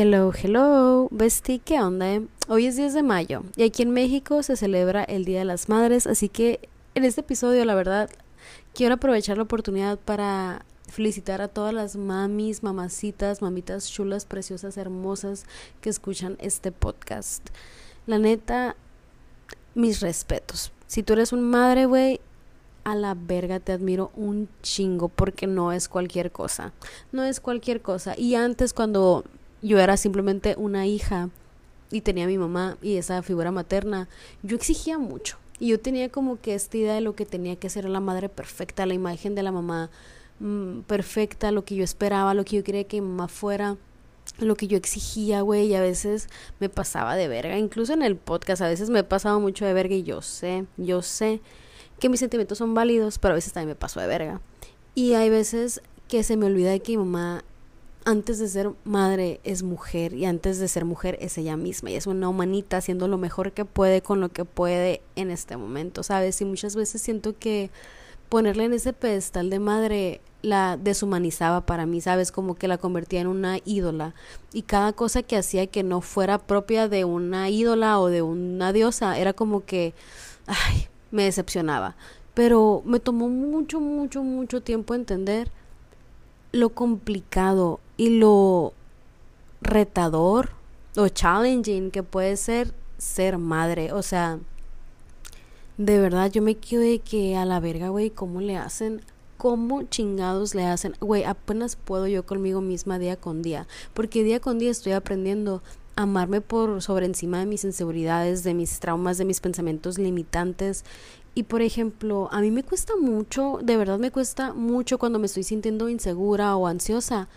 Hello, hello, bestie, ¿qué onda? Hoy es 10 de mayo y aquí en México se celebra el Día de las Madres, así que en este episodio, la verdad, quiero aprovechar la oportunidad para felicitar a todas las mamis, mamacitas, mamitas chulas, preciosas, hermosas que escuchan este podcast. La neta, mis respetos. Si tú eres un madre, güey, a la verga te admiro un chingo porque no es cualquier cosa. No es cualquier cosa. Y antes cuando yo era simplemente una hija y tenía mi mamá y esa figura materna, yo exigía mucho. Y yo tenía como que esta idea de lo que tenía que ser la madre perfecta, la imagen de la mamá mm, perfecta, lo que yo esperaba, lo que yo quería que mi mamá fuera lo que yo exigía, güey, y a veces me pasaba de verga, incluso en el podcast a veces me he pasado mucho de verga y yo sé, yo sé que mis sentimientos son válidos, pero a veces también me paso de verga. Y hay veces que se me olvida de que mi mamá antes de ser madre es mujer y antes de ser mujer es ella misma y es una humanita haciendo lo mejor que puede con lo que puede en este momento, ¿sabes? Y muchas veces siento que ponerle en ese pedestal de madre la deshumanizaba para mí, ¿sabes? Como que la convertía en una ídola. Y cada cosa que hacía que no fuera propia de una ídola o de una diosa, era como que, ay, me decepcionaba. Pero me tomó mucho, mucho, mucho tiempo entender lo complicado y lo retador o challenging que puede ser ser madre. O sea, de verdad yo me quedo de que a la verga, güey, ¿cómo le hacen? ¿Cómo chingados le hacen? Güey, apenas puedo yo conmigo misma día con día. Porque día con día estoy aprendiendo a amarme por sobre encima de mis inseguridades, de mis traumas, de mis pensamientos limitantes. Y por ejemplo, a mí me cuesta mucho, de verdad me cuesta mucho cuando me estoy sintiendo insegura o ansiosa,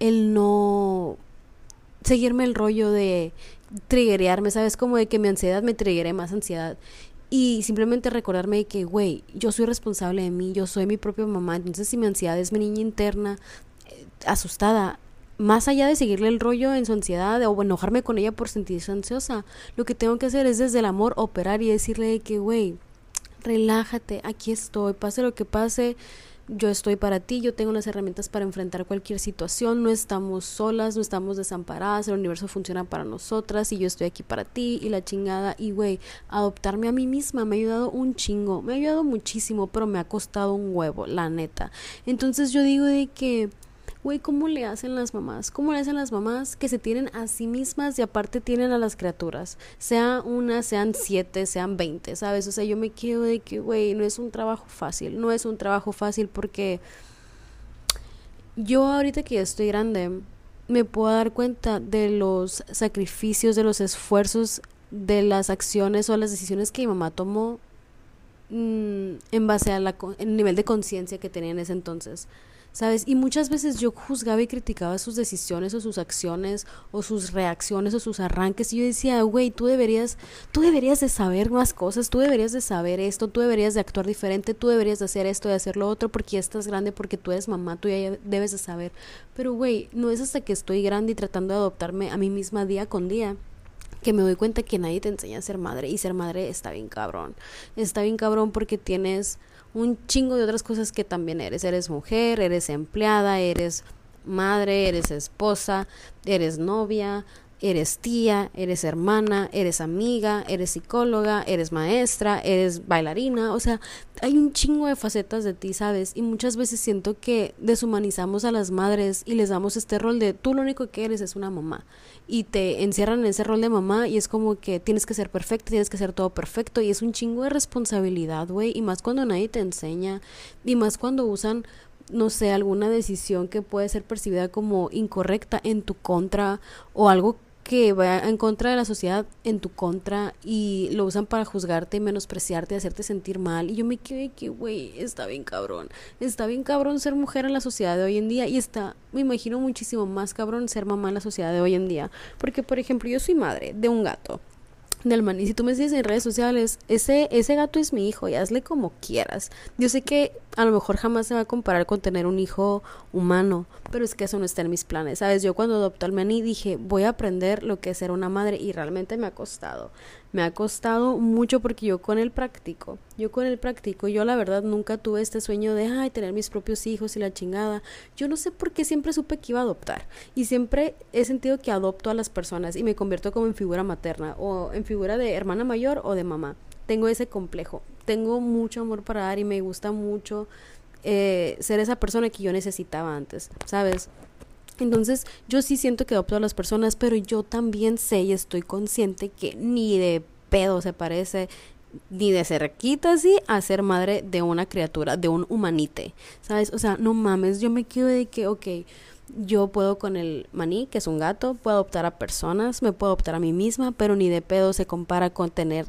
el no seguirme el rollo de triggerearme, ¿sabes? Como de que mi ansiedad me triggere más ansiedad. Y simplemente recordarme de que, güey, yo soy responsable de mí, yo soy mi propia mamá. Entonces, si mi ansiedad es mi niña interna, eh, asustada, más allá de seguirle el rollo en su ansiedad o enojarme con ella por sentirse ansiosa, lo que tengo que hacer es desde el amor operar y decirle de que, güey, relájate, aquí estoy, pase lo que pase, yo estoy para ti, yo tengo las herramientas para enfrentar cualquier situación, no estamos solas, no estamos desamparadas, el universo funciona para nosotras y yo estoy aquí para ti y la chingada y güey, adoptarme a mí misma me ha ayudado un chingo, me ha ayudado muchísimo, pero me ha costado un huevo, la neta. Entonces yo digo de que güey, ¿cómo le hacen las mamás? ¿Cómo le hacen las mamás que se tienen a sí mismas y aparte tienen a las criaturas? Sea una, sean siete, sean veinte, ¿sabes? O sea, yo me quedo de que, güey, no es un trabajo fácil, no es un trabajo fácil porque yo ahorita que ya estoy grande, me puedo dar cuenta de los sacrificios, de los esfuerzos, de las acciones o las decisiones que mi mamá tomó mmm, en base al nivel de conciencia que tenía en ese entonces. ¿Sabes? Y muchas veces yo juzgaba y criticaba sus decisiones o sus acciones o sus reacciones o sus arranques y yo decía, güey, tú deberías, tú deberías de saber más cosas, tú deberías de saber esto, tú deberías de actuar diferente, tú deberías de hacer esto y hacer lo otro porque ya estás grande, porque tú eres mamá, tú ya debes de saber. Pero, güey, no es hasta que estoy grande y tratando de adoptarme a mí misma día con día que me doy cuenta que nadie te enseña a ser madre y ser madre está bien cabrón. Está bien cabrón porque tienes un chingo de otras cosas que también eres. Eres mujer, eres empleada, eres madre, eres esposa, eres novia, eres tía, eres hermana, eres amiga, eres psicóloga, eres maestra, eres bailarina, o sea, hay un chingo de facetas de ti, ¿sabes? Y muchas veces siento que deshumanizamos a las madres y les damos este rol de tú lo único que eres es una mamá. Y te encierran en ese rol de mamá y es como que tienes que ser perfecta, tienes que ser todo perfecto. Y es un chingo de responsabilidad, güey, y más cuando nadie te enseña. Y más cuando usan no sé, alguna decisión que puede ser percibida como incorrecta en tu contra o algo que va en contra de la sociedad en tu contra y lo usan para juzgarte menospreciarte, hacerte sentir mal. Y yo me quedé que, güey, está bien cabrón. Está bien cabrón ser mujer en la sociedad de hoy en día y está, me imagino muchísimo más cabrón ser mamá en la sociedad de hoy en día. Porque, por ejemplo, yo soy madre de un gato. Del maní. Si tú me dices en redes sociales, ese, ese gato es mi hijo y hazle como quieras. Yo sé que a lo mejor jamás se va a comparar con tener un hijo humano, pero es que eso no está en mis planes, ¿sabes? Yo cuando adopté al maní dije, voy a aprender lo que es ser una madre y realmente me ha costado. Me ha costado mucho porque yo con él practico. Yo con él practico. Yo la verdad nunca tuve este sueño de, ay, tener mis propios hijos y la chingada. Yo no sé por qué siempre supe que iba a adoptar. Y siempre he sentido que adopto a las personas y me convierto como en figura materna o en figura de hermana mayor o de mamá. Tengo ese complejo. Tengo mucho amor para dar y me gusta mucho eh, ser esa persona que yo necesitaba antes, ¿sabes? Entonces yo sí siento que adopto a las personas, pero yo también sé y estoy consciente que ni de pedo se parece ni de cerquita así a ser madre de una criatura, de un humanite, ¿sabes? O sea, no mames, yo me quedo de que, ok, yo puedo con el maní, que es un gato, puedo adoptar a personas, me puedo adoptar a mí misma, pero ni de pedo se compara con tener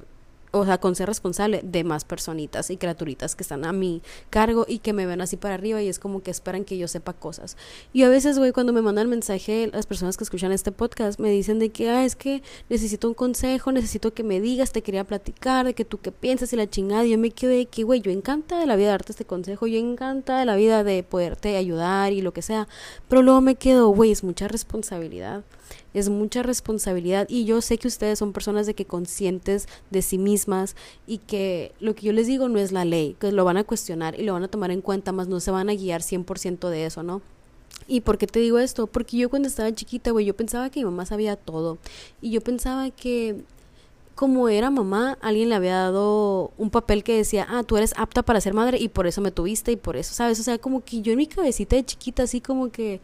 o sea, con ser responsable de más personitas y criaturitas que están a mi cargo y que me ven así para arriba y es como que esperan que yo sepa cosas. Y a veces, güey, cuando me mandan mensaje, las personas que escuchan este podcast me dicen de que, ah, es que necesito un consejo, necesito que me digas, te quería platicar, de que tú qué piensas y la chingada. Y yo me quedo de que, güey, yo encanta de la vida darte este consejo, yo encanta de la vida de poderte ayudar y lo que sea. Pero luego me quedo, güey, es mucha responsabilidad es mucha responsabilidad y yo sé que ustedes son personas de que conscientes de sí mismas y que lo que yo les digo no es la ley, que lo van a cuestionar y lo van a tomar en cuenta, más no se van a guiar 100% de eso, ¿no? ¿Y por qué te digo esto? Porque yo cuando estaba chiquita, güey, yo pensaba que mi mamá sabía todo. Y yo pensaba que como era mamá, alguien le había dado un papel que decía, ah, tú eres apta para ser madre y por eso me tuviste y por eso, ¿sabes? O sea, como que yo en mi cabecita de chiquita, así como que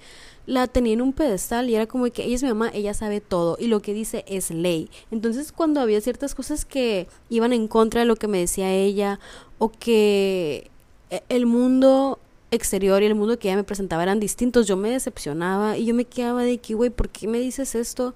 la tenía en un pedestal y era como que ella es mi mamá, ella sabe todo y lo que dice es ley. Entonces cuando había ciertas cosas que iban en contra de lo que me decía ella o que e, el mundo exterior y el mundo que ella me presentaba eran distintos, yo me decepcionaba y yo me quedaba de que, güey, ¿por qué me dices esto?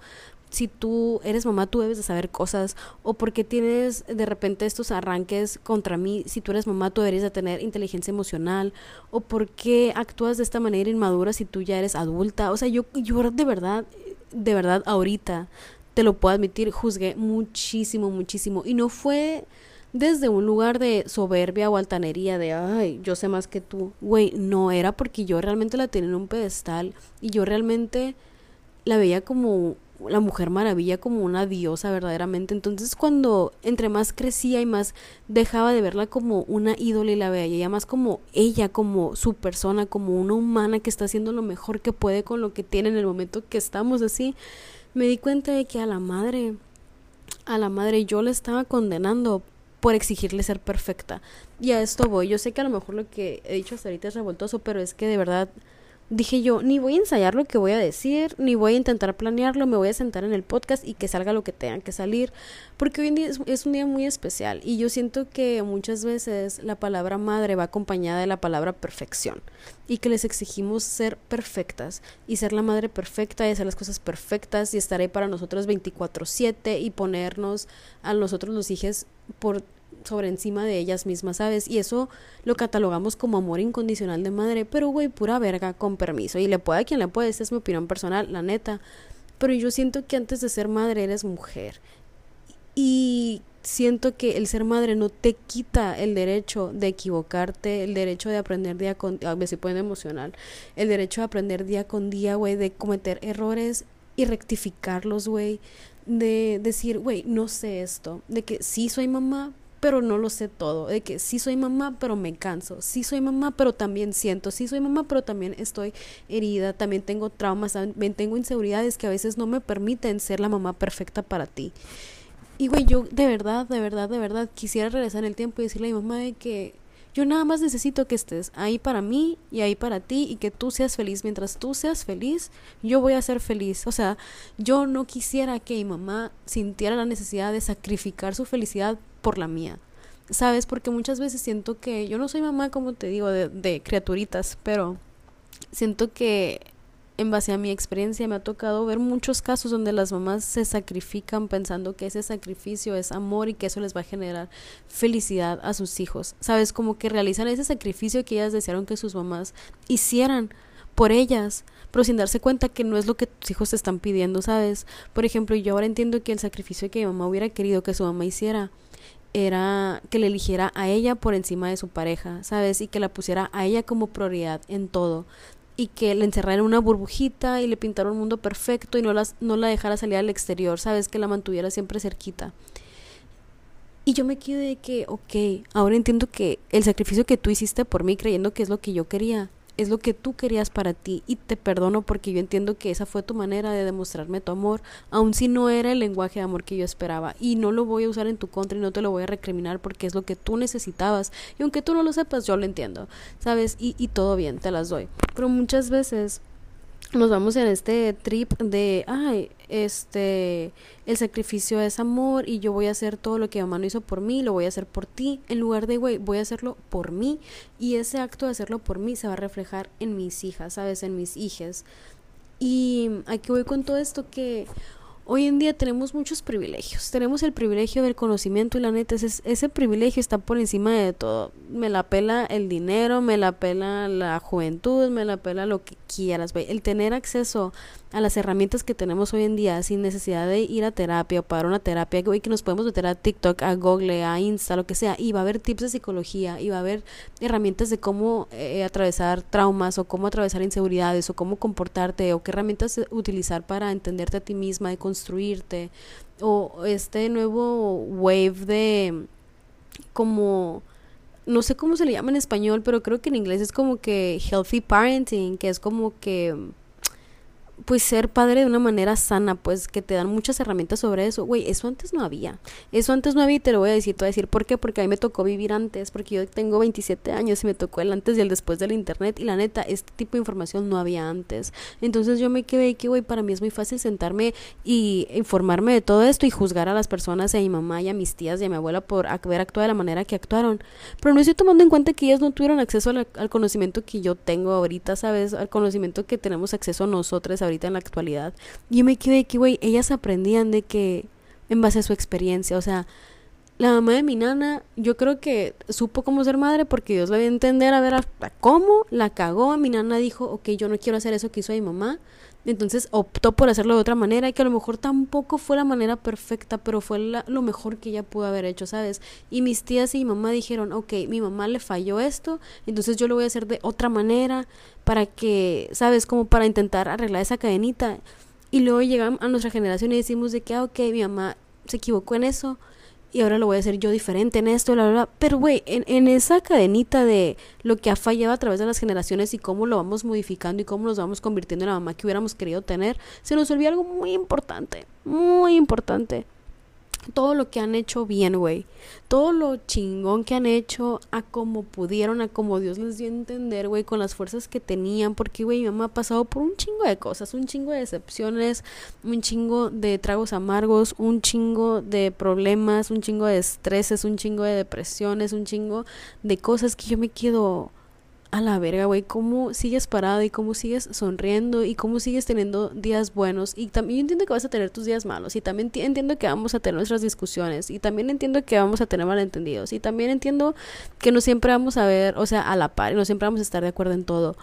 Si tú eres mamá, tú debes de saber cosas, o porque tienes de repente estos arranques contra mí, si tú eres mamá, tú deberías de tener inteligencia emocional, o por qué actúas de esta manera inmadura si tú ya eres adulta. O sea, yo, yo de verdad, de verdad, ahorita, te lo puedo admitir, juzgué muchísimo, muchísimo. Y no fue desde un lugar de soberbia o altanería, de, ay, yo sé más que tú. Güey, no, era porque yo realmente la tenía en un pedestal y yo realmente la veía como la mujer maravilla como una diosa verdaderamente. Entonces cuando entre más crecía y más dejaba de verla como una ídola y la veía más como ella, como su persona, como una humana que está haciendo lo mejor que puede con lo que tiene en el momento que estamos así, me di cuenta de que a la madre, a la madre yo le estaba condenando por exigirle ser perfecta. Y a esto voy. Yo sé que a lo mejor lo que he dicho hasta ahorita es revoltoso, pero es que de verdad dije yo, ni voy a ensayar lo que voy a decir, ni voy a intentar planearlo, me voy a sentar en el podcast y que salga lo que tenga que salir, porque hoy en día es, un día muy especial y yo siento que muchas veces la palabra madre va acompañada de la palabra perfección y que les exigimos ser perfectas y ser la madre perfecta y hacer las cosas perfectas y estar ahí para nosotros 24/7 y ponernos a nosotros los hijos por sobre encima de ellas mismas, ¿sabes? Y eso lo catalogamos como amor incondicional de madre, pero güey, pura verga, con permiso. Y le puede a quien le puede, esta es mi opinión personal, la neta. Pero yo siento que antes de ser madre eres mujer. Y siento que el ser madre no te quita el derecho de equivocarte, el derecho de aprender día con día, a veces puede emocional, el derecho de aprender día con día, güey, de cometer errores y rectificarlos, güey, de decir, güey, no sé esto, de que sí soy mamá, pero no lo sé todo, de que sí soy mamá, pero me canso, sí soy mamá, pero también siento, sí soy mamá, pero también estoy herida, también tengo traumas, también tengo inseguridades que a veces no me permiten ser la mamá perfecta para ti. Y güey, yo de verdad, de verdad, de verdad quisiera regresar en el tiempo y decirle a mi mamá de que yo nada más necesito que estés ahí para mí y ahí para ti y que tú seas feliz. Mientras tú seas feliz, yo voy a ser feliz. O sea, yo no quisiera que mi mamá sintiera la necesidad de sacrificar su felicidad por la mía. ¿Sabes? Porque muchas veces siento que yo no soy mamá, como te digo, de, de criaturitas, pero siento que en base a mi experiencia me ha tocado ver muchos casos donde las mamás se sacrifican pensando que ese sacrificio es amor y que eso les va a generar felicidad a sus hijos. ¿Sabes? Como que realizan ese sacrificio que ellas desearon que sus mamás hicieran por ellas, pero sin darse cuenta que no es lo que tus hijos te están pidiendo, ¿sabes? Por ejemplo, yo ahora entiendo que el sacrificio que mi mamá hubiera querido que su mamá hiciera era que le eligiera a ella por encima de su pareja, ¿sabes? Y que la pusiera a ella como prioridad en todo. Y que le encerrara en una burbujita y le pintara un mundo perfecto y no, las, no la dejara salir al exterior, ¿sabes? Que la mantuviera siempre cerquita. Y yo me quedé de que, ok, ahora entiendo que el sacrificio que tú hiciste por mí creyendo que es lo que yo quería, es lo que tú querías para ti y te perdono porque yo entiendo que esa fue tu manera de demostrarme tu amor, aun si no era el lenguaje de amor que yo esperaba y no lo voy a usar en tu contra y no te lo voy a recriminar porque es lo que tú necesitabas y aunque tú no lo sepas yo lo entiendo, ¿sabes? Y, y todo bien, te las doy. Pero muchas veces nos vamos en este trip de, ay, este, el sacrificio es amor y yo voy a hacer todo lo que mamá no hizo por mí, lo voy a hacer por ti, en lugar de, güey, voy a hacerlo por mí y ese acto de hacerlo por mí se va a reflejar en mis hijas, ¿sabes? En mis hijas. Y aquí voy con todo esto que hoy en día tenemos muchos privilegios. Tenemos el privilegio del conocimiento y la neta, ese, ese privilegio está por encima de todo. Me la pela el dinero, me la pela la juventud, me la pela lo que quieras. El tener acceso a las herramientas que tenemos hoy en día sin necesidad de ir a terapia o pagar una terapia, hoy que nos podemos meter a TikTok, a Google, a Insta, lo que sea, y va a haber tips de psicología, y va a haber herramientas de cómo eh, atravesar traumas o cómo atravesar inseguridades o cómo comportarte o qué herramientas utilizar para entenderte a ti misma, de construirte, o este nuevo wave de como no sé cómo se le llama en español, pero creo que en inglés es como que healthy parenting, que es como que pues ser padre de una manera sana, pues que te dan muchas herramientas sobre eso. Güey, eso antes no había. Eso antes no había y te lo voy a decir, te voy a decir por qué, porque a mí me tocó vivir antes, porque yo tengo 27 años y me tocó el antes y el después del internet y la neta, este tipo de información no había antes. Entonces yo me quedé que, güey, para mí es muy fácil sentarme y informarme de todo esto y juzgar a las personas, a mi mamá y a mis tías y a mi abuela por haber actuado de la manera que actuaron. Pero no estoy tomando en cuenta que ellas no tuvieron acceso al, al conocimiento que yo tengo ahorita, ¿sabes? Al conocimiento que tenemos acceso nosotros ahorita en la actualidad. Y yo me quedé que, güey, ellas aprendían de que, en base a su experiencia, o sea, la mamá de mi nana, yo creo que supo cómo ser madre porque Dios la dio a entender a ver hasta cómo la cagó. Mi nana dijo, ok, yo no quiero hacer eso que hizo mi mamá. Entonces optó por hacerlo de otra manera y que a lo mejor tampoco fue la manera perfecta, pero fue lo mejor que ella pudo haber hecho, ¿sabes? Y mis tías y mi mamá dijeron, ok, mi mamá le falló esto, entonces yo lo voy a hacer de otra manera para que, ¿sabes? Como para intentar arreglar esa cadenita. Y luego llegamos a nuestra generación y decimos de que, ah, ok, mi mamá se equivocó en eso, y ahora lo voy a hacer yo diferente en esto, la verdad. Pero, güey, en, en, esa cadenita de lo que ha fallado a través de las generaciones y cómo lo vamos modificando y cómo nos vamos convirtiendo en la mamá que hubiéramos querido tener, se nos olvidó algo muy importante, muy importante todo lo que han hecho bien, güey. Todo lo chingón que han hecho a como pudieron, a como Dios les dio a entender, güey, con las fuerzas que tenían. Porque, güey, mi mamá ha pasado por un chingo de cosas, un chingo de decepciones, un chingo de tragos amargos, un chingo de problemas, un chingo de estreses, un chingo de depresiones, un chingo de cosas que yo me quedo a la verga, güey, cómo sigues parado y cómo sigues sonriendo y cómo sigues teniendo días buenos. Y también entiendo que vas a tener tus días malos y también entiendo que vamos a tener nuestras discusiones y también entiendo que vamos a tener malentendidos y también entiendo que no siempre vamos a ver, o sea, a la par y no siempre vamos a estar de acuerdo en todo.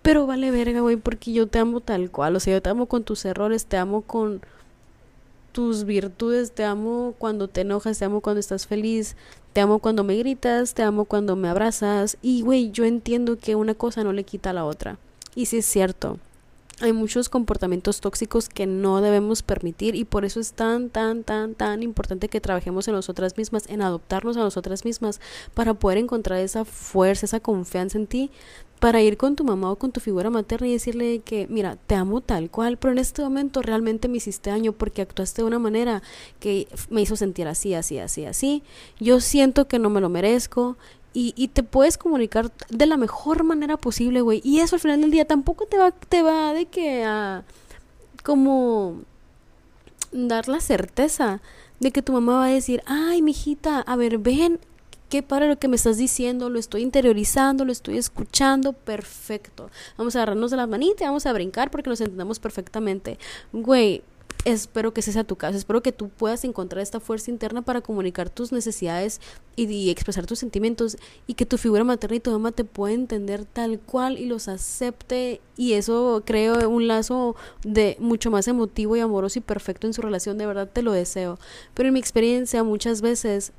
Pero vale verga, güey, porque yo te amo tal cual, o sea, yo te amo con tus errores, te amo con tus virtudes, te amo cuando te enojas, te amo cuando estás feliz, te amo cuando me gritas, te amo cuando me abrazas y güey, yo entiendo que una cosa no le quita a la otra. Y sí es cierto. Hay muchos comportamientos tóxicos que no debemos permitir y por eso es tan, tan, tan, tan importante que trabajemos en nosotras mismas, en adoptarnos a nosotras mismas para poder encontrar esa fuerza, esa confianza en ti para ir con tu mamá o con tu figura materna y decirle que, mira, te amo tal cual, pero en este momento realmente me hiciste daño porque actuaste de una manera que me hizo sentir así, así, así, así. Yo siento que no me lo merezco y, y te puedes comunicar de la mejor manera posible, güey. Y eso al final del día tampoco te va, te va de que a como dar la certeza de que tu mamá va a decir, ay, mijita, a ver, ven, qué para lo que me estás diciendo, lo estoy interiorizando, lo estoy escuchando, perfecto. Vamos a agarrarnos de las manitas vamos a brincar porque nos entendemos perfectamente. Güey, espero que ese sea tu caso, espero que tú puedas encontrar esta fuerza interna para comunicar tus necesidades y, expresar tus sentimientos y que tu figura materna y tu mamá te pueda entender tal cual y los acepte y eso creo un lazo de mucho más emotivo y amoroso y perfecto en su relación, de verdad te lo deseo. Pero en mi experiencia muchas veces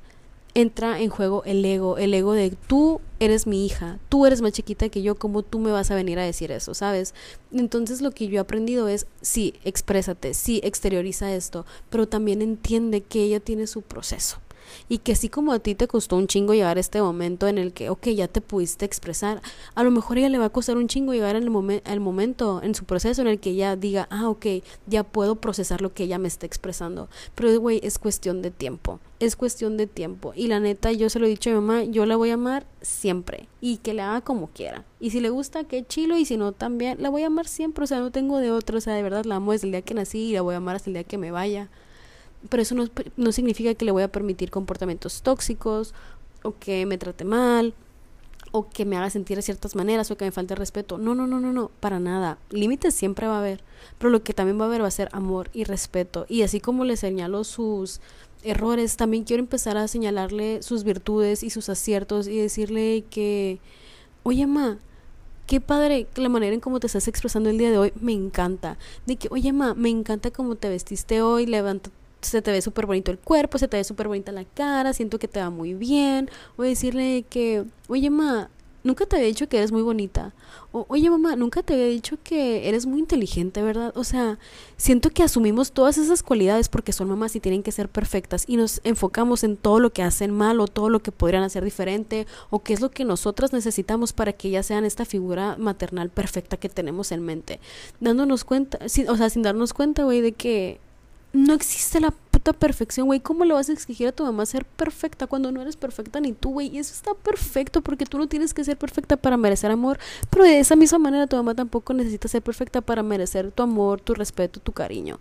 entra en juego el ego, el ego de tú eres mi hija, tú eres más chiquita que yo, ¿cómo tú me vas a venir a decir eso, sabes? Entonces lo que yo he aprendido es, sí, exprésate, sí, exterioriza esto, pero también entiende que ella tiene su proceso y que así como a ti te costó un chingo llegar a este momento en el que, ok, ya te pudiste expresar, a lo mejor ella le va a costar un chingo llegar el, momento, en su proceso en el que ella diga, ah, ok, ya puedo procesar lo que ella me está expresando. Pero, güey, es cuestión de tiempo, es cuestión de tiempo. Y la neta, yo se lo he dicho a mi mamá, yo la voy a amar siempre y que la haga como quiera. Y si le gusta, qué chilo, y si no, también la voy a amar siempre, o sea, no tengo de otro, o sea, de verdad la amo desde el día que nací y la voy a amar hasta el día que me vaya pero eso no, no significa que le voy a permitir comportamientos tóxicos o que me trate mal o que me haga sentir de ciertas maneras o que me falte respeto. No, no, no, no, no, para nada. Límites siempre va a haber, pero lo que también va a haber va a ser amor y respeto. Y así como le señalo sus errores, también quiero empezar a señalarle sus virtudes y sus aciertos y decirle que, oye, ma, qué padre la manera en cómo te estás expresando el día de hoy, me encanta. De que, oye, ma, me encanta cómo te vestiste hoy, levanta se te ve súper bonito el cuerpo, se te ve súper bonita la cara, siento que te va muy bien. O decirle que, oye, ma, nunca te había dicho que eres muy bonita. O, oye, mamá, nunca te había dicho que eres muy inteligente, ¿verdad? O sea, siento que asumimos todas esas cualidades porque son mamás y tienen que ser perfectas y nos enfocamos en todo lo que hacen mal o todo lo que podrían hacer diferente o qué es lo que nosotras necesitamos para que ellas sean esta figura maternal perfecta que tenemos en mente. Dándonos cuenta, o sea, sin darnos cuenta, güey, de que no existe la puta perfección, güey. ¿Cómo le vas a exigir a tu mamá ser perfecta cuando no eres perfecta ni tú, güey? Y eso está perfecto porque tú no tienes que ser perfecta para merecer amor. Pero de esa misma manera tu mamá tampoco necesita ser perfecta para merecer tu amor, tu respeto, tu cariño.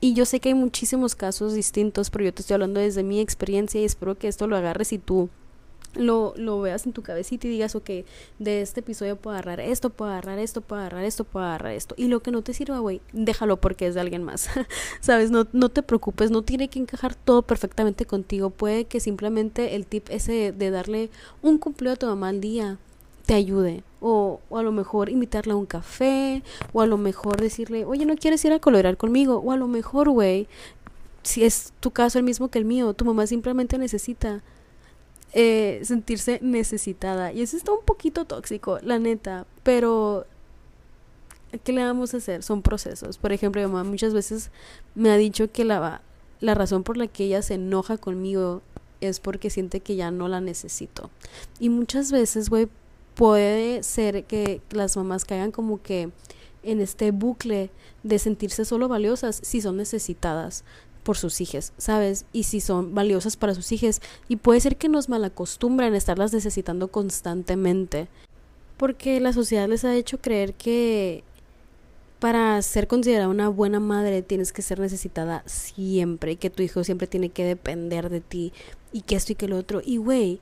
Y yo sé que hay muchísimos casos distintos, pero yo te estoy hablando desde mi experiencia y espero que esto lo agarres y tú lo, lo veas en tu cabecita y digas, ok, de este episodio puedo agarrar esto, puedo agarrar esto, puedo agarrar esto, puedo agarrar esto. Y lo que no te sirva, güey, déjalo porque es de alguien más. ¿Sabes? No, no te preocupes, no tiene que encajar todo perfectamente contigo. Puede que simplemente el tip ese de darle un cumpleaños a tu mamá al día te ayude. O, o, a lo mejor invitarle a un café, o a lo mejor decirle, oye, ¿no quieres ir a colorar conmigo? O a lo mejor, güey, si es tu caso el mismo que el mío, tu mamá simplemente necesita eh, sentirse necesitada. Y eso está un poquito tóxico, la neta, pero ¿qué le vamos a hacer? Son procesos. Por ejemplo, mi mamá muchas veces me ha dicho que la, la razón por la que ella se enoja conmigo es porque siente que ya no la necesito. Y muchas veces, güey, puede ser que las mamás caigan como que en este bucle de sentirse solo valiosas si son necesitadas por sus hijas, ¿sabes? Y si son valiosas para sus hijas. Y puede ser que nos malacostumbran estarlas necesitando constantemente. Porque la sociedad les ha hecho creer que para ser considerada una buena madre tienes que ser necesitada siempre, que tu hijo siempre tiene que depender de ti y que esto y que lo otro. Y güey,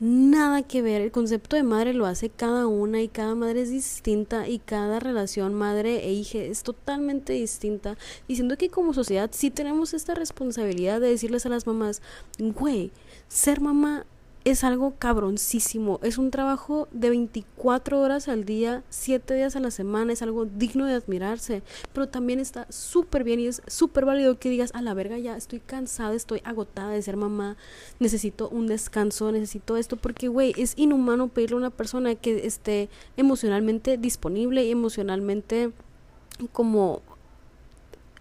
nada que ver. El concepto de madre lo hace cada una y cada madre es distinta y cada relación madre e hija es totalmente distinta. Diciendo que como sociedad sí tenemos esta responsabilidad de decirles a las mamás, güey, ser mamá es algo cabroncísimo. Es un trabajo de 24 horas al día, 7 días a la semana. Es algo digno de admirarse. Pero también está súper bien y es súper válido que digas, a la verga ya, estoy cansada, estoy agotada de ser mamá. Necesito un descanso, necesito esto. Porque, güey, es inhumano pedirle a una persona que esté emocionalmente disponible y emocionalmente como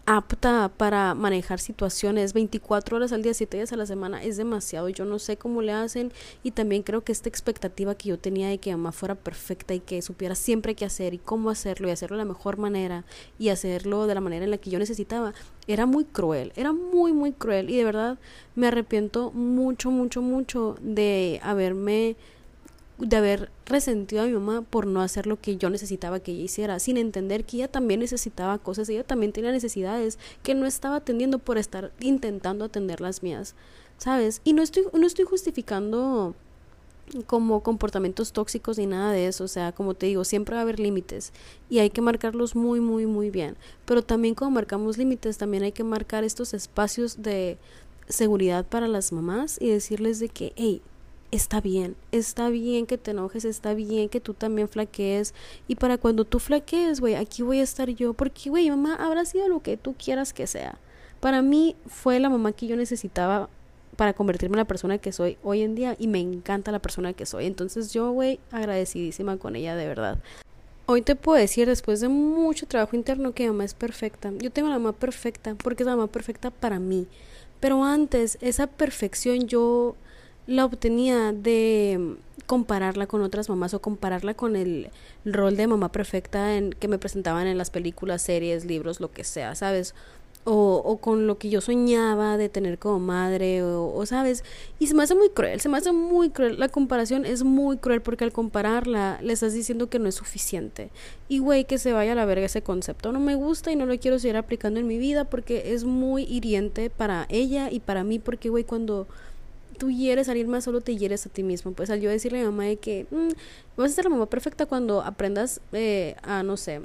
apta para manejar situaciones 24 horas al día, 7 días a la semana es demasiado. Yo no sé cómo le hacen y también creo que esta expectativa que yo tenía de que mamá fuera perfecta y que supiera siempre qué hacer y cómo hacerlo y hacerlo de la mejor manera y hacerlo de la manera en la que yo necesitaba era muy cruel, era muy muy cruel y de verdad me arrepiento mucho mucho mucho de haberme de haber resentido a mi mamá por no hacer lo que yo necesitaba que ella hiciera, sin entender que ella también necesitaba cosas, ella también tenía necesidades que no estaba atendiendo por estar intentando atender las mías, ¿sabes? Y no estoy, no estoy justificando como comportamientos tóxicos ni nada de eso, o sea, como te digo, siempre va a haber límites y hay que marcarlos muy, muy, muy bien, pero también como marcamos límites, también hay que marcar estos espacios de seguridad para las mamás y decirles de que, hey, está bien, está bien que te enojes, está bien que tú también flaquees y para cuando tú flaquees, güey, aquí voy a estar yo, porque, güey, mamá, habrá sido lo que tú quieras que sea. Para mí fue la mamá que yo necesitaba para convertirme en la persona que soy hoy en día y me encanta la persona que soy. Entonces yo, güey, agradecidísima con ella de verdad. Hoy te puedo decir, después de mucho trabajo interno, que mamá es perfecta. Yo tengo la mamá perfecta porque es la mamá perfecta para mí. Pero antes, esa perfección yo la obtenía de compararla con otras mamás o compararla con el rol de mamá perfecta en que me presentaban en las películas, series, libros, lo que sea, ¿sabes? o, o, con lo que yo soñaba de tener como madre, o, sabes, y se me hace muy cruel, se me hace muy cruel, la comparación es muy cruel porque al compararla le estás diciendo que no es suficiente. Y güey, que se vaya a la verga ese concepto, no me gusta y no lo quiero seguir aplicando en mi vida porque es muy hiriente para ella y para mí, porque güey, cuando tú hieres a alguien más, solo te hieres a ti mismo. Pues al yo decirle a mi mamá de que mm, vas a ser la mamá perfecta cuando aprendas eh, a, no sé,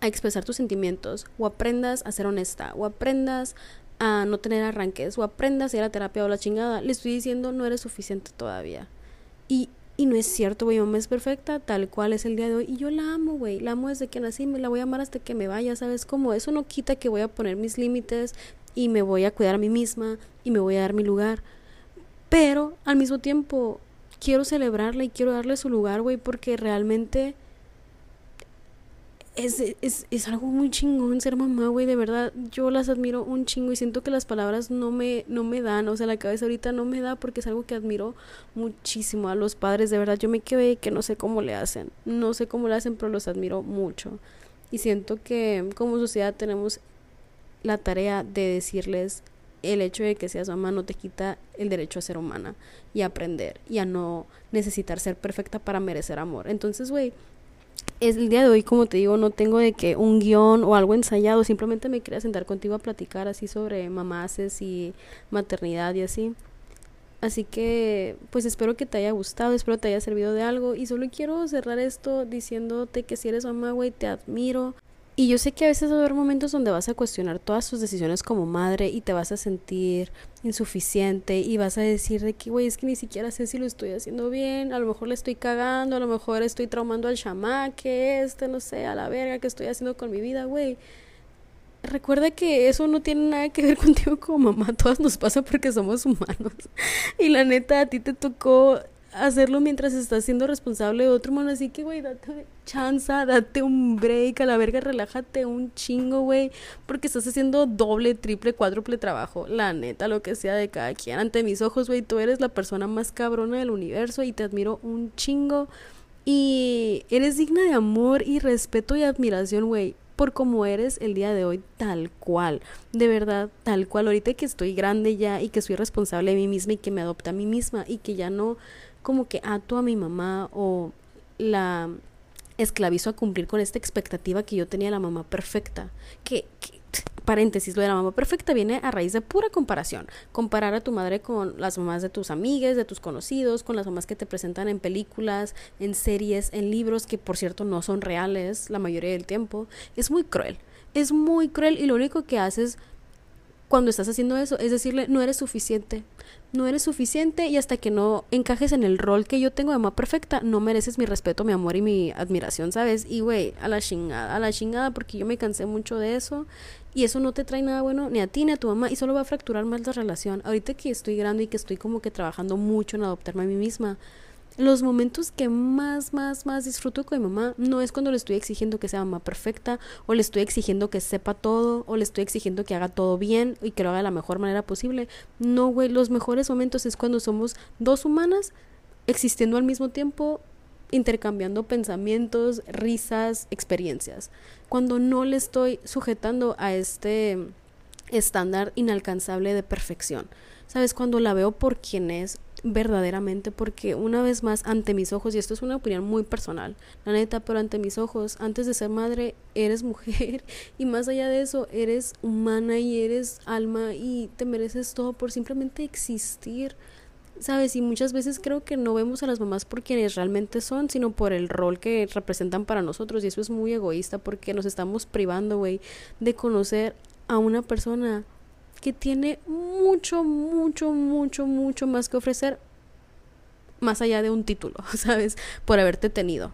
a expresar tus sentimientos, o aprendas a ser honesta, o aprendas a no tener arranques, o aprendas a ir a terapia o la chingada, le estoy diciendo no eres suficiente todavía. Y, y no es cierto, güey, mamá es perfecta tal cual es el día de hoy. Y yo la amo, güey, la amo desde que nací, me la voy a amar hasta que me vaya, ¿sabes cómo? Eso no quita que voy a poner mis límites y me voy a cuidar a mí misma y me voy a dar mi lugar. Pero al mismo tiempo quiero celebrarla y quiero darle su lugar, güey, porque realmente es, es, es, algo muy chingón ser mamá, güey, de verdad, yo las admiro un chingo y siento que las palabras no me, no me dan, o sea, la cabeza ahorita no me da porque es algo que admiro muchísimo a los padres, de verdad, yo me quedé que no sé cómo le hacen, no sé cómo le hacen, pero los admiro mucho. Y siento que como sociedad tenemos la tarea de decirles el hecho de que seas mamá no te quita el derecho a ser humana y a aprender y a no necesitar ser perfecta para merecer amor, entonces, güey, es el día de hoy, como te digo, no tengo de que un guion o algo ensayado, simplemente me quería sentar contigo a platicar así sobre mamaces y maternidad y así. Así que, pues espero que te haya gustado, espero te haya servido de algo y solo quiero cerrar esto diciéndote que si eres mamá, güey, te admiro, y yo sé que a veces va a haber momentos donde vas a cuestionar todas tus decisiones como madre y te vas a sentir insuficiente y vas a decir de que, güey, es que ni siquiera sé si lo estoy haciendo bien, a lo mejor le estoy cagando, a lo mejor estoy traumando al chamaque, este, no sé, a la verga que estoy haciendo con mi vida, güey. Recuerda que eso no tiene nada que ver contigo como mamá, todas nos pasa porque somos humanos. Y la neta, a ti te tocó hacerlo mientras estás siendo responsable de otro humano. Así que, güey, date chance, date un break, a la verga, relájate un chingo, güey. Porque estás haciendo doble, triple, cuádruple trabajo. La neta, lo que sea de cada quien. Ante mis ojos, güey, tú eres la persona más cabrona del universo y te admiro un chingo. Y eres digna de amor y respeto y admiración, güey por como eres el día de hoy, tal cual, de verdad, tal cual. Ahorita que estoy grande ya y que soy responsable de mí misma y que me adopta a mí misma y que ya no como que ato a mi mamá o la esclavizo a cumplir con esta expectativa que yo tenía de la mamá perfecta. Que, paréntesis, lo de la mamá perfecta viene a raíz de pura comparación. Comparar a tu madre con las mamás de tus amigas, de tus conocidos, con las mamás que te presentan en películas, en series, en libros, que por cierto no son reales la mayoría del tiempo. Es muy cruel. Es muy cruel y lo único que haces cuando estás haciendo eso es decirle, no eres suficiente, no eres suficiente y hasta que no encajes en el rol que yo tengo de mamá perfecta, no mereces mi respeto, mi amor y mi admiración, ¿sabes? Y güey, a la chingada, a la chingada porque yo me cansé mucho de eso y eso no te trae nada bueno ni a ti ni a tu mamá y solo va a fracturar más la relación. Ahorita que estoy grande y que estoy como que trabajando mucho en adoptarme a mí misma, los momentos que más, más, más disfruto con mi mamá no es cuando le estoy exigiendo que sea mamá perfecta, o le estoy exigiendo que sepa todo, o le estoy exigiendo que haga todo bien y que lo haga de la mejor manera posible. No, güey, los mejores momentos es cuando somos dos humanas existiendo al mismo tiempo, intercambiando pensamientos, risas, experiencias. Cuando no le estoy sujetando a este estándar inalcanzable de perfección. ¿Sabes? Cuando la veo por quien es, verdaderamente porque una vez más ante mis ojos y esto es una opinión muy personal la neta pero ante mis ojos antes de ser madre eres mujer y más allá de eso eres humana y eres alma y te mereces todo por simplemente existir ¿Sabes? Y muchas veces creo que no vemos a las mamás por quienes realmente son, sino por el rol que representan para nosotros. Y eso es muy egoísta porque nos estamos privando, güey, de conocer a una persona que tiene mucho, mucho, mucho, mucho más que ofrecer, más allá de un título, ¿sabes? Por haberte tenido.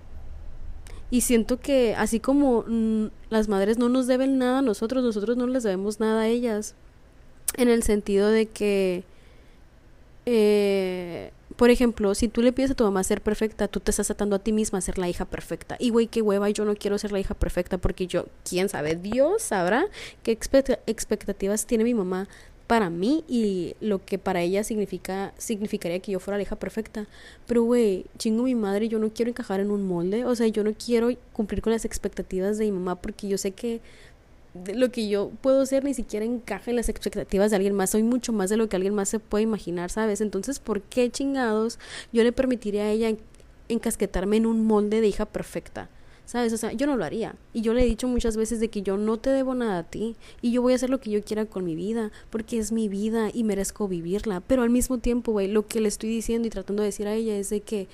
Y siento que así como mm, las madres no nos deben nada a nosotros, nosotros no les debemos nada a ellas. En el sentido de que, eh, por ejemplo, si tú le pides a tu mamá ser perfecta, tú te estás atando a ti misma a ser la hija perfecta. Y güey, qué hueva, yo no quiero ser la hija perfecta porque yo, quién sabe, Dios sabrá qué expectativas tiene mi mamá para mí y lo que para ella significa significaría que yo fuera la hija perfecta. Pero güey, chingo mi madre, yo no quiero encajar en un molde, o sea, yo no quiero cumplir con las expectativas de mi mamá porque yo sé que lo que yo puedo ser ni siquiera encaja en las expectativas de alguien más. Soy mucho más de lo que alguien más se puede imaginar, ¿sabes? Entonces, ¿por qué chingados yo le permitiría a ella encasquetarme en un molde de hija perfecta? ¿Sabes? O sea, yo no lo haría. Y yo le he dicho muchas veces de que yo no te debo nada a ti. Y yo voy a hacer lo que yo quiera con mi vida. Porque es mi vida y merezco vivirla. Pero al mismo tiempo, güey, lo que le estoy diciendo y tratando de decir a ella es de que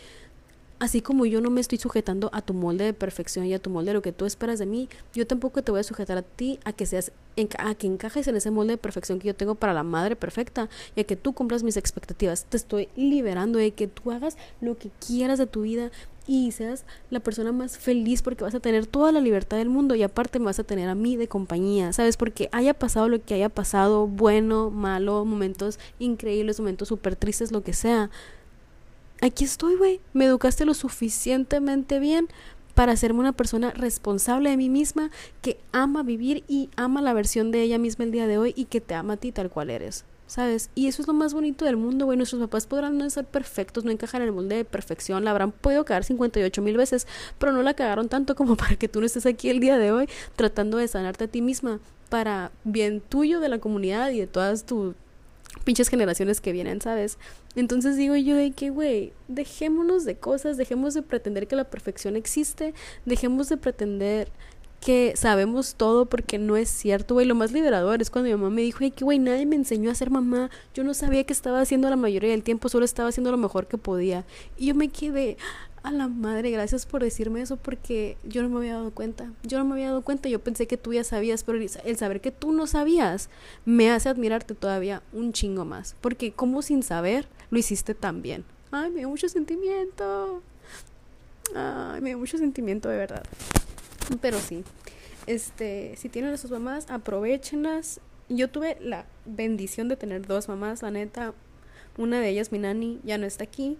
así como yo no me estoy sujetando a tu molde de perfección y a tu molde de lo que tú esperas de mí, yo tampoco te voy a sujetar a ti a que seas a que encajes en ese molde de perfección que yo tengo para la madre perfecta y a que tú cumplas mis expectativas. Te estoy liberando de que tú hagas lo que quieras de tu vida y seas la persona más feliz porque vas a tener toda la libertad del mundo y aparte me vas a tener a mí de compañía, ¿sabes? Porque haya pasado lo que haya pasado, bueno, malo, momentos increíbles, momentos súper tristes, lo que sea. Aquí estoy, güey. Me educaste lo suficientemente bien para hacerme una persona responsable de mí misma, que ama vivir y ama la versión de ella misma el día de hoy y que te ama a ti tal cual eres. ¿sabes? Y eso es lo más bonito del mundo, güey. Nuestros papás podrán no ser perfectos, no encajar en el molde de perfección, la habrán podido cagar 58 mil veces, pero no la cagaron tanto como para que tú no estés aquí el día de hoy tratando de sanarte a ti misma para bien tuyo, de la comunidad y de todas tus pinches generaciones que vienen, ¿sabes? Entonces digo yo de que, güey, dejémonos de cosas, dejemos de pretender que la perfección existe, dejemos de pretender que sabemos todo porque no es cierto, güey. Lo más liberador es cuando mi mamá me dijo, hey, que güey, nadie me enseñó a ser mamá. Yo no sabía que estaba haciendo la mayoría del tiempo, solo estaba haciendo lo mejor que podía. Y yo me quedé, a la madre, gracias por decirme eso porque yo no me había dado cuenta. Yo no me había dado cuenta, yo pensé que tú ya sabías, pero el saber que tú no sabías me hace admirarte todavía un chingo más. Porque como sin saber lo hiciste tan bien. Ay, me dio mucho sentimiento. Ay, me dio mucho sentimiento de verdad. Pero sí, este, si tienen a sus mamás, aprovechenlas. Yo tuve la bendición de tener dos mamás, la neta. Una de ellas, mi nani, ya no está aquí.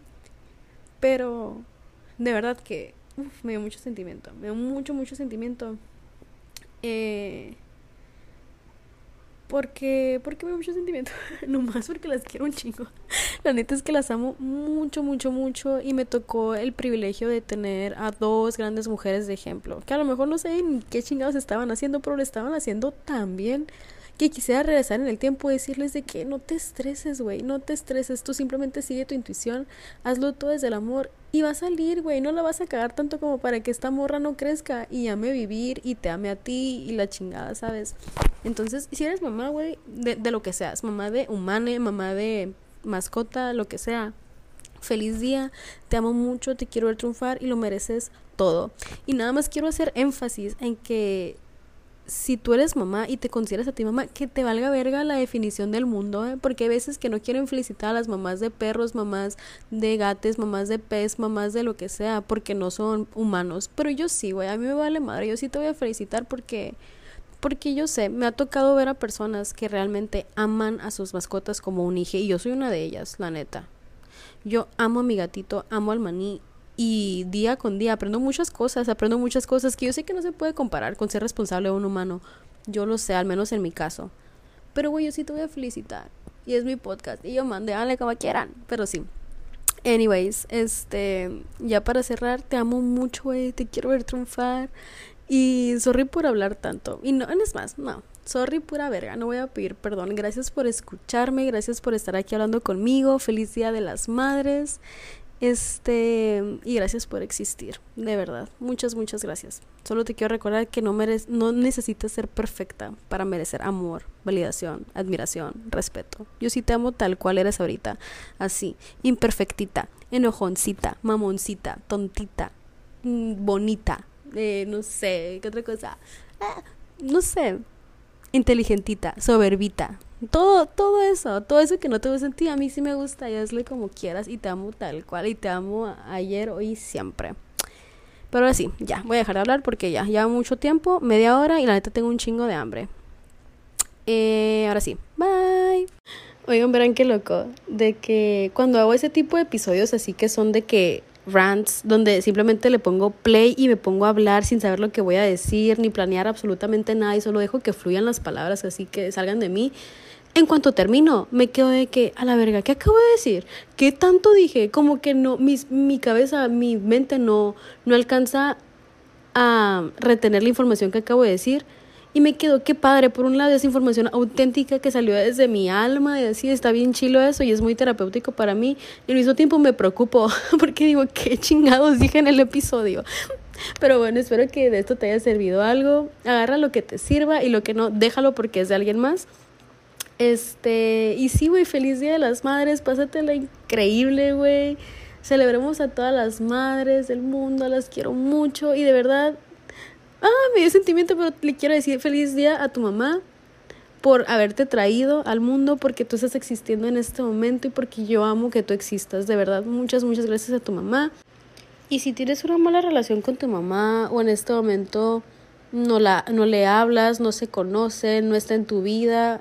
Pero de verdad que me dio mucho sentimiento. Me dio mucho, mucho sentimiento. Eh, porque, porque me da mucho sentimiento. Nomás porque las quiero un chingo. La neta es que las amo mucho, mucho, mucho. Y me tocó el privilegio de tener a dos grandes mujeres de ejemplo. Que a lo mejor no sé ni qué chingados estaban haciendo, pero lo estaban haciendo tan bien que quisiera regresar en el tiempo y decirles de que no te estreses, güey, no te estreses, tú simplemente sigue tu intuición, hazlo todo desde el amor y va a salir, güey, no la vas a cagar tanto como para que esta morra no crezca y ame vivir y te ame a ti y la chingada, ¿sabes? Entonces, si eres mamá, güey, de, de lo que seas, mamá de humane, mamá de mascota, lo que sea, feliz día, te amo mucho, te quiero ver triunfar y lo mereces todo. Y nada más quiero hacer énfasis en que si tú eres mamá y te consideras a ti mamá, que te valga verga la definición del mundo, ¿eh? porque hay veces que no quieren felicitar a las mamás de perros, mamás de gatos, mamás de pez, mamás de lo que sea, porque no son humanos. Pero yo sí, güey, a mí me vale madre, yo sí te voy a felicitar porque porque yo sé, me ha tocado ver a personas que realmente aman a sus mascotas como un hijo y yo soy una de ellas, la neta. Yo amo a mi gatito, amo al maní y día con día aprendo muchas cosas, aprendo muchas cosas que yo sé que no se puede comparar con ser responsable de un humano. Yo lo sé, al menos en mi caso. Pero güey, yo sí te voy a felicitar. Y es mi podcast. Y yo mande, háganle como quieran. Pero sí. Anyways, este, ya para cerrar, te amo mucho, güey. Te quiero ver triunfar. Y sorry por hablar tanto. Y no, es más, no. Sorry pura verga, no voy a pedir perdón. Gracias por escucharme, gracias por estar aquí hablando conmigo. Feliz Día de las Madres. Este, y gracias por existir, de verdad. Muchas, muchas gracias. Solo te quiero recordar que no, merec no necesitas ser perfecta para merecer amor, validación, admiración, respeto. Yo sí te amo tal cual eres ahorita, así, imperfectita, enojoncita, mamoncita, tontita, mm, bonita, eh, no sé, ¿qué otra cosa? Ah, no sé, inteligentita, soberbita, todo, todo eso, todo eso que no te gusta en ti, a mí sí me gusta y hazle como quieras y te amo tal cual y te amo ayer, hoy y siempre. Pero ahora sí, ya, voy a dejar de hablar porque ya lleva mucho tiempo, media hora y la neta tengo un chingo de hambre. Eh, ahora sí, bye. Oigan, verán qué loco, de que cuando hago ese tipo de episodios así que son de que rants donde simplemente le pongo play y me pongo a hablar sin saber lo que voy a decir ni planear absolutamente nada y solo dejo que fluyan las palabras así que salgan de mí. En cuanto termino, me quedo de que, a la verga, ¿qué acabo de decir? ¿Qué tanto dije? Como que no, mis, mi cabeza, mi mente no, no alcanza a retener la información que acabo de decir. Y me quedo, qué padre, por un lado esa información auténtica que salió desde mi alma y así está bien chilo eso y es muy terapéutico para mí. Y al mismo tiempo me preocupo porque digo, qué chingados dije en el episodio. Pero bueno, espero que de esto te haya servido algo. Agarra lo que te sirva y lo que no, déjalo porque es de alguien más. Este, y sí, güey, feliz Día de las Madres, pásatela increíble, güey. Celebremos a todas las madres del mundo, las quiero mucho y de verdad, ah, me dio sentimiento, pero le quiero decir feliz día a tu mamá por haberte traído al mundo, porque tú estás existiendo en este momento y porque yo amo que tú existas. De verdad, muchas, muchas gracias a tu mamá. Y si tienes una mala relación con tu mamá o en este momento no, la, no le hablas, no se conocen, no está en tu vida,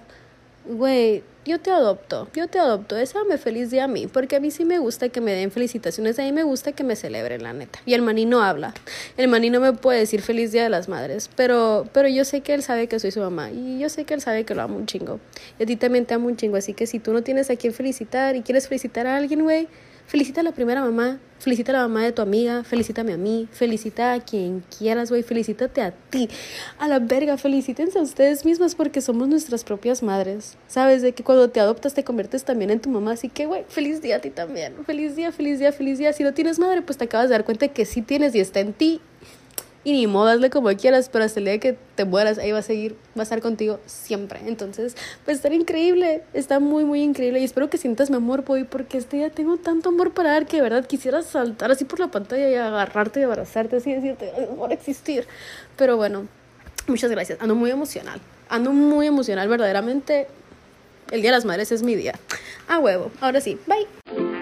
güey, yo te adopto, yo te adopto, me feliz día a mí, porque a mí sí me gusta que me den felicitaciones, a mí me gusta que me celebren, la neta. Y el maní no habla, el maní no me puede decir feliz día de las madres, pero, pero yo sé que él sabe que soy su mamá y yo sé que él sabe que lo amo un chingo. Y a ti también te amo un chingo, así que si tú no tienes a quien felicitar y quieres felicitar a alguien, güey, Felicita a la primera mamá, felicita a la mamá de tu amiga, felicítame a mí, felicita a quien quieras, güey, felicítate a ti. A la verga, felicítense a ustedes mismas porque somos nuestras propias madres. Sabes de que cuando te adoptas te conviertes también en tu mamá, así que, güey, feliz día a ti también. Feliz día, feliz día, feliz día. Si no tienes madre, pues te acabas de dar cuenta que sí tienes y está en ti y ni modo, hazle como quieras, pero hasta el día que te mueras, ahí va a seguir, va a estar contigo siempre. Entonces, pues estar increíble, está muy, muy increíble y espero que sientas mi amor, hoy porque este día tengo tanto amor para dar que de verdad quisiera saltar así por la pantalla y agarrarte y abrazarte así decirte, por existir. Pero bueno, muchas gracias, ando muy emocional, ando muy emocional, verdaderamente. El Día de las Madres es mi día. A huevo. Ahora sí, bye.